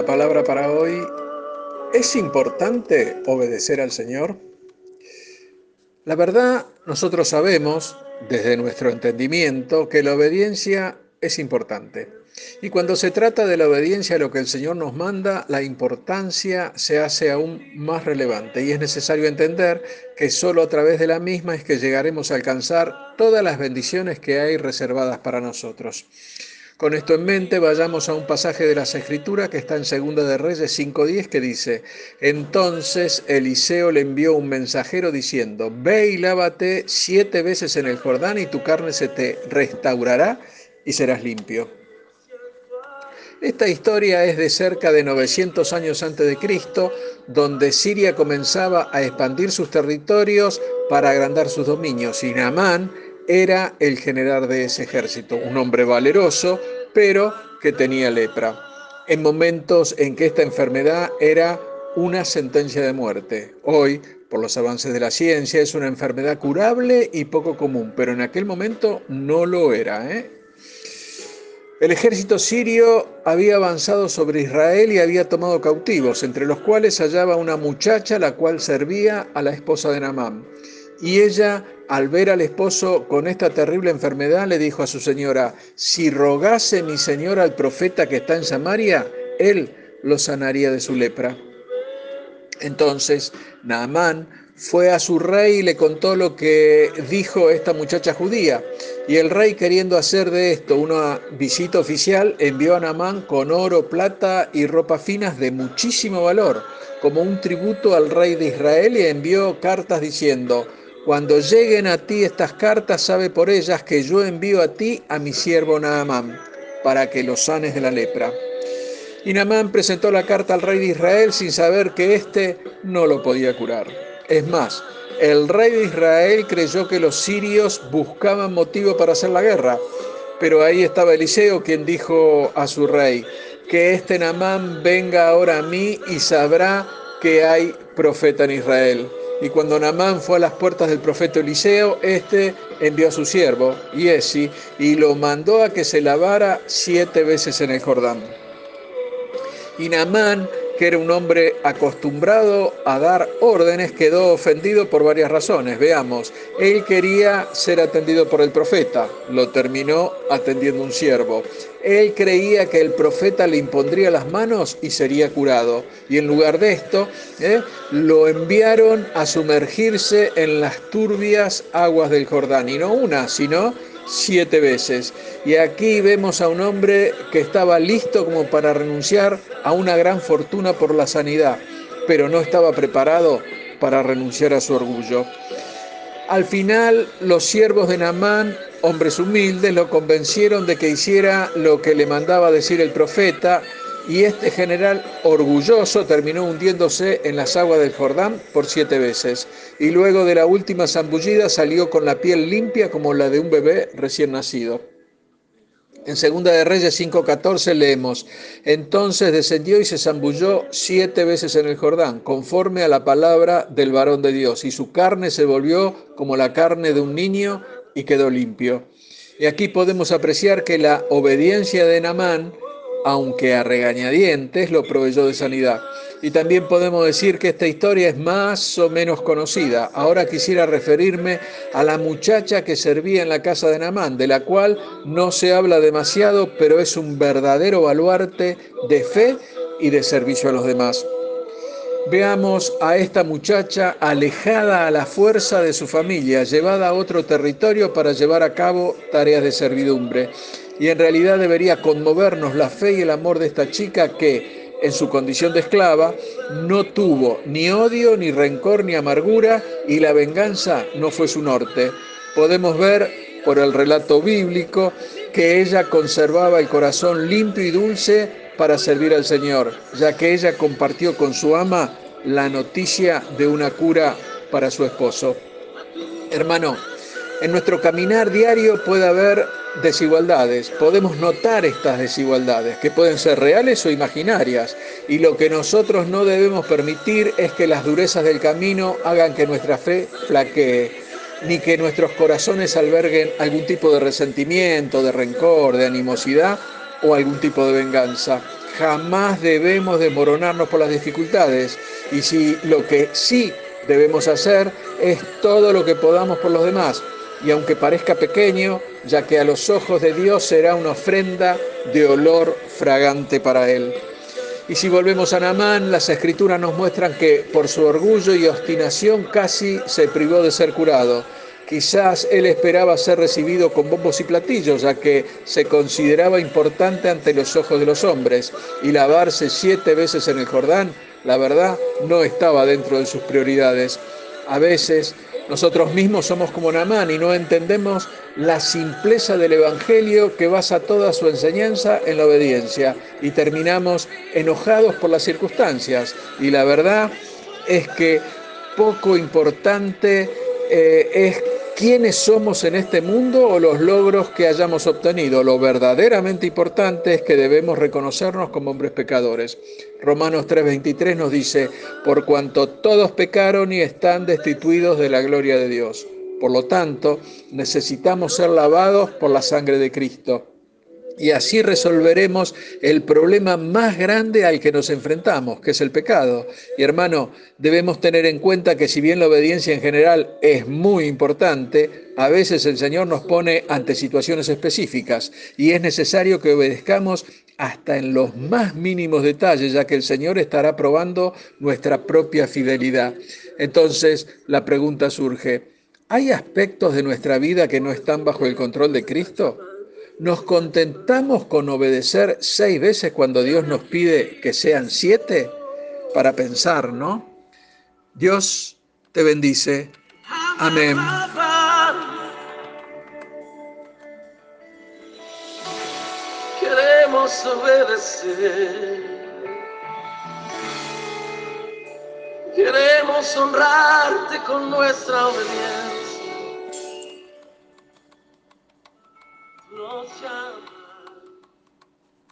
la palabra para hoy. ¿Es importante obedecer al Señor? La verdad, nosotros sabemos, desde nuestro entendimiento, que la obediencia es importante. Y cuando se trata de la obediencia a lo que el Señor nos manda, la importancia se hace aún más relevante y es necesario entender que solo a través de la misma es que llegaremos a alcanzar todas las bendiciones que hay reservadas para nosotros. Con esto en mente, vayamos a un pasaje de las Escrituras que está en Segunda de Reyes 5.10 que dice, Entonces Eliseo le envió un mensajero diciendo, Ve y lávate siete veces en el Jordán y tu carne se te restaurará y serás limpio. Esta historia es de cerca de 900 años antes de Cristo, donde Siria comenzaba a expandir sus territorios para agrandar sus dominios y Naamán era el general de ese ejército, un hombre valeroso, pero que tenía lepra, en momentos en que esta enfermedad era una sentencia de muerte. Hoy, por los avances de la ciencia, es una enfermedad curable y poco común, pero en aquel momento no lo era. ¿eh? El ejército sirio había avanzado sobre Israel y había tomado cautivos, entre los cuales hallaba una muchacha la cual servía a la esposa de Namán. Y ella, al ver al esposo con esta terrible enfermedad, le dijo a su señora, si rogase mi señor al profeta que está en Samaria, él lo sanaría de su lepra. Entonces Naamán fue a su rey y le contó lo que dijo esta muchacha judía. Y el rey, queriendo hacer de esto una visita oficial, envió a Naamán con oro, plata y ropa finas de muchísimo valor, como un tributo al rey de Israel, y envió cartas diciendo, cuando lleguen a ti estas cartas, sabe por ellas que yo envío a ti a mi siervo Naamán, para que lo sanes de la lepra. Y Naamán presentó la carta al rey de Israel sin saber que éste no lo podía curar. Es más, el rey de Israel creyó que los sirios buscaban motivo para hacer la guerra, pero ahí estaba Eliseo quien dijo a su rey, que este Naamán venga ahora a mí y sabrá que hay profeta en Israel. Y cuando Namán fue a las puertas del profeta Eliseo, éste envió a su siervo, Yesi, y lo mandó a que se lavara siete veces en el Jordán. Y Namán que era un hombre acostumbrado a dar órdenes, quedó ofendido por varias razones. Veamos, él quería ser atendido por el profeta, lo terminó atendiendo un siervo. Él creía que el profeta le impondría las manos y sería curado. Y en lugar de esto, ¿eh? lo enviaron a sumergirse en las turbias aguas del Jordán. Y no una, sino siete veces. Y aquí vemos a un hombre que estaba listo como para renunciar a una gran fortuna por la sanidad, pero no estaba preparado para renunciar a su orgullo. Al final, los siervos de Naamán, hombres humildes, lo convencieron de que hiciera lo que le mandaba decir el profeta y este general orgulloso terminó hundiéndose en las aguas del Jordán por siete veces, y luego de la última zambullida salió con la piel limpia como la de un bebé recién nacido. En Segunda de Reyes 5:14 leemos, entonces descendió y se zambulló siete veces en el Jordán, conforme a la palabra del varón de Dios, y su carne se volvió como la carne de un niño y quedó limpio. Y aquí podemos apreciar que la obediencia de Namán aunque a regañadientes lo proveyó de sanidad. Y también podemos decir que esta historia es más o menos conocida. Ahora quisiera referirme a la muchacha que servía en la casa de Namán, de la cual no se habla demasiado, pero es un verdadero baluarte de fe y de servicio a los demás. Veamos a esta muchacha alejada a la fuerza de su familia, llevada a otro territorio para llevar a cabo tareas de servidumbre y en realidad debería conmovernos la fe y el amor de esta chica que, en su condición de esclava, no tuvo ni odio, ni rencor, ni amargura, y la venganza no fue su norte. Podemos ver por el relato bíblico que ella conservaba el corazón limpio y dulce para servir al Señor, ya que ella compartió con su ama la noticia de una cura para su esposo. Hermano, en nuestro caminar diario puede haber desigualdades. Podemos notar estas desigualdades, que pueden ser reales o imaginarias, y lo que nosotros no debemos permitir es que las durezas del camino hagan que nuestra fe flaquee, ni que nuestros corazones alberguen algún tipo de resentimiento, de rencor, de animosidad o algún tipo de venganza. jamás debemos desmoronarnos por las dificultades. Y si lo que sí debemos hacer es todo lo que podamos por los demás. Y aunque parezca pequeño, ya que a los ojos de Dios será una ofrenda de olor fragante para Él. Y si volvemos a Namán, las escrituras nos muestran que por su orgullo y obstinación casi se privó de ser curado. Quizás él esperaba ser recibido con bombos y platillos, ya que se consideraba importante ante los ojos de los hombres, y lavarse siete veces en el Jordán, la verdad, no estaba dentro de sus prioridades. A veces nosotros mismos somos como Namán y no entendemos la simpleza del Evangelio que basa toda su enseñanza en la obediencia y terminamos enojados por las circunstancias. Y la verdad es que poco importante eh, es quiénes somos en este mundo o los logros que hayamos obtenido. Lo verdaderamente importante es que debemos reconocernos como hombres pecadores. Romanos 3:23 nos dice, por cuanto todos pecaron y están destituidos de la gloria de Dios. Por lo tanto, necesitamos ser lavados por la sangre de Cristo y así resolveremos el problema más grande al que nos enfrentamos, que es el pecado. Y hermano, debemos tener en cuenta que si bien la obediencia en general es muy importante, a veces el Señor nos pone ante situaciones específicas y es necesario que obedezcamos hasta en los más mínimos detalles, ya que el Señor estará probando nuestra propia fidelidad. Entonces, la pregunta surge, ¿hay aspectos de nuestra vida que no están bajo el control de Cristo? ¿Nos contentamos con obedecer seis veces cuando Dios nos pide que sean siete? Para pensar, ¿no? Dios te bendice. Amén. Queremos obedecer. Queremos honrarte con nuestra obediencia. shine.